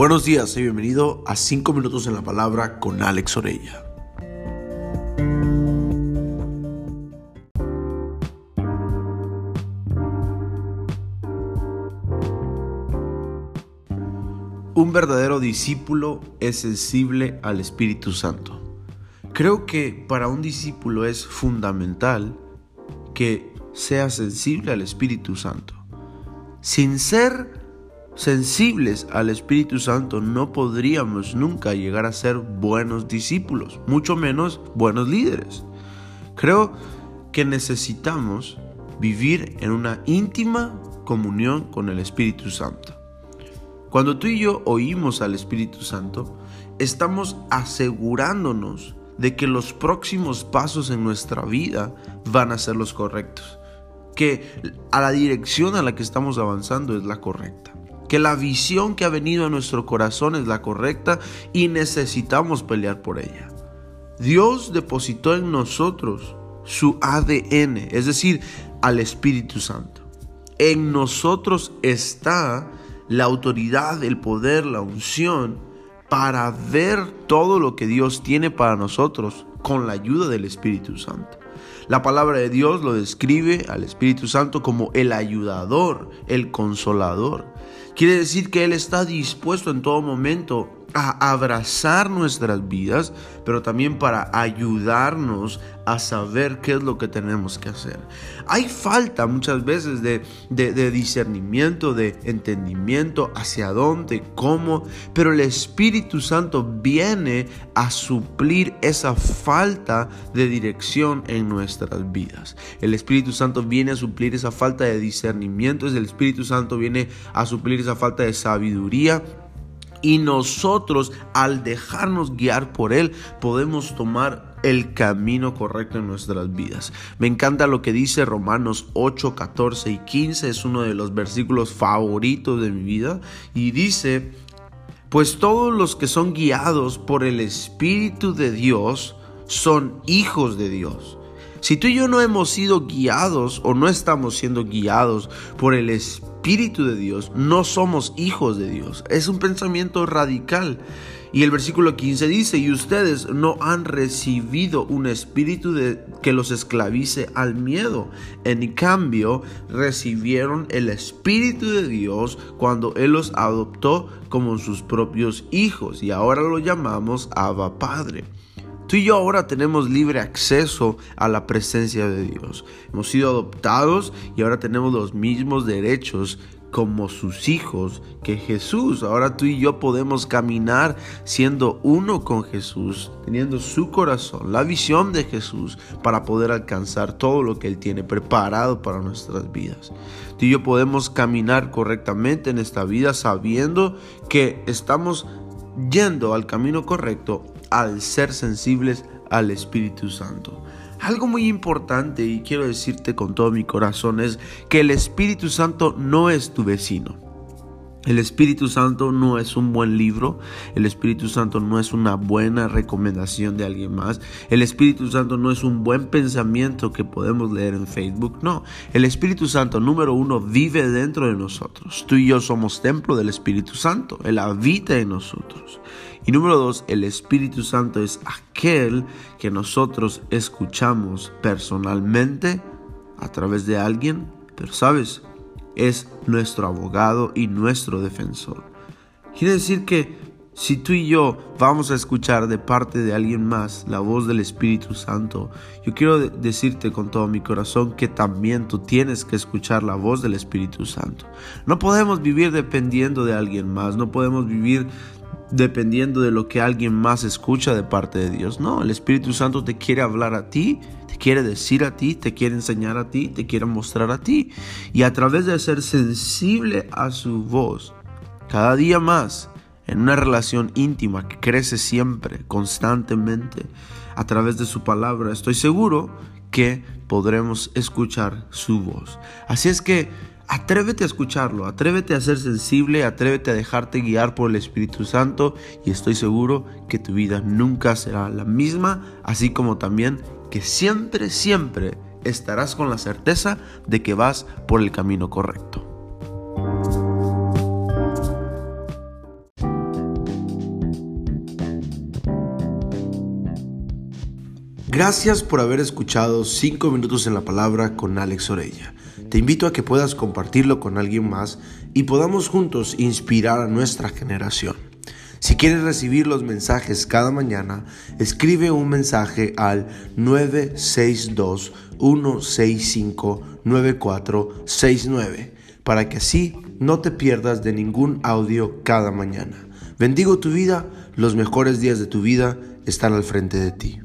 Buenos días y bienvenido a 5 minutos en la palabra con Alex Orella. Un verdadero discípulo es sensible al Espíritu Santo. Creo que para un discípulo es fundamental que sea sensible al Espíritu Santo. Sin ser sensibles al Espíritu Santo no podríamos nunca llegar a ser buenos discípulos, mucho menos buenos líderes. Creo que necesitamos vivir en una íntima comunión con el Espíritu Santo. Cuando tú y yo oímos al Espíritu Santo, estamos asegurándonos de que los próximos pasos en nuestra vida van a ser los correctos, que a la dirección a la que estamos avanzando es la correcta que la visión que ha venido a nuestro corazón es la correcta y necesitamos pelear por ella. Dios depositó en nosotros su ADN, es decir, al Espíritu Santo. En nosotros está la autoridad, el poder, la unción para ver todo lo que Dios tiene para nosotros con la ayuda del Espíritu Santo. La palabra de Dios lo describe al Espíritu Santo como el ayudador, el consolador. Quiere decir que Él está dispuesto en todo momento a abrazar nuestras vidas, pero también para ayudarnos a saber qué es lo que tenemos que hacer. Hay falta muchas veces de, discernimiento, de entendimiento hacia dónde, cómo, pero el Espíritu Santo viene a suplir esa falta de dirección en nuestras vidas. El Espíritu Santo viene a suplir esa falta de discernimiento, el Espíritu Santo viene a suplir esa falta de sabiduría y nosotros al dejarnos guiar por Él podemos tomar el camino correcto en nuestras vidas. Me encanta lo que dice Romanos 8, 14 y 15, es uno de los versículos favoritos de mi vida y dice, pues todos los que son guiados por el Espíritu de Dios son hijos de Dios. Si tú y yo no hemos sido guiados o no estamos siendo guiados por el Espíritu de Dios, no somos hijos de Dios. Es un pensamiento radical. Y el versículo 15 dice, y ustedes no han recibido un espíritu de, que los esclavice al miedo. En cambio, recibieron el espíritu de Dios cuando Él los adoptó como sus propios hijos. Y ahora lo llamamos Abba Padre. Tú y yo ahora tenemos libre acceso a la presencia de Dios. Hemos sido adoptados y ahora tenemos los mismos derechos como sus hijos que Jesús. Ahora tú y yo podemos caminar siendo uno con Jesús, teniendo su corazón, la visión de Jesús para poder alcanzar todo lo que Él tiene preparado para nuestras vidas. Tú y yo podemos caminar correctamente en esta vida sabiendo que estamos yendo al camino correcto al ser sensibles al Espíritu Santo. Algo muy importante y quiero decirte con todo mi corazón es que el Espíritu Santo no es tu vecino. El Espíritu Santo no es un buen libro, el Espíritu Santo no es una buena recomendación de alguien más, el Espíritu Santo no es un buen pensamiento que podemos leer en Facebook, no, el Espíritu Santo número uno vive dentro de nosotros, tú y yo somos templo del Espíritu Santo, Él habita en nosotros. Y número dos, el Espíritu Santo es aquel que nosotros escuchamos personalmente a través de alguien, pero sabes, es nuestro abogado y nuestro defensor. Quiere decir que si tú y yo vamos a escuchar de parte de alguien más la voz del Espíritu Santo, yo quiero decirte con todo mi corazón que también tú tienes que escuchar la voz del Espíritu Santo. No podemos vivir dependiendo de alguien más, no podemos vivir dependiendo de lo que alguien más escucha de parte de Dios. No, el Espíritu Santo te quiere hablar a ti, te quiere decir a ti, te quiere enseñar a ti, te quiere mostrar a ti. Y a través de ser sensible a su voz, cada día más, en una relación íntima que crece siempre, constantemente, a través de su palabra, estoy seguro que podremos escuchar su voz. Así es que Atrévete a escucharlo, atrévete a ser sensible, atrévete a dejarte guiar por el Espíritu Santo y estoy seguro que tu vida nunca será la misma, así como también que siempre, siempre estarás con la certeza de que vas por el camino correcto. Gracias por haber escuchado 5 minutos en la palabra con Alex Orella. Te invito a que puedas compartirlo con alguien más y podamos juntos inspirar a nuestra generación. Si quieres recibir los mensajes cada mañana, escribe un mensaje al 962-165-9469 para que así no te pierdas de ningún audio cada mañana. Bendigo tu vida, los mejores días de tu vida están al frente de ti.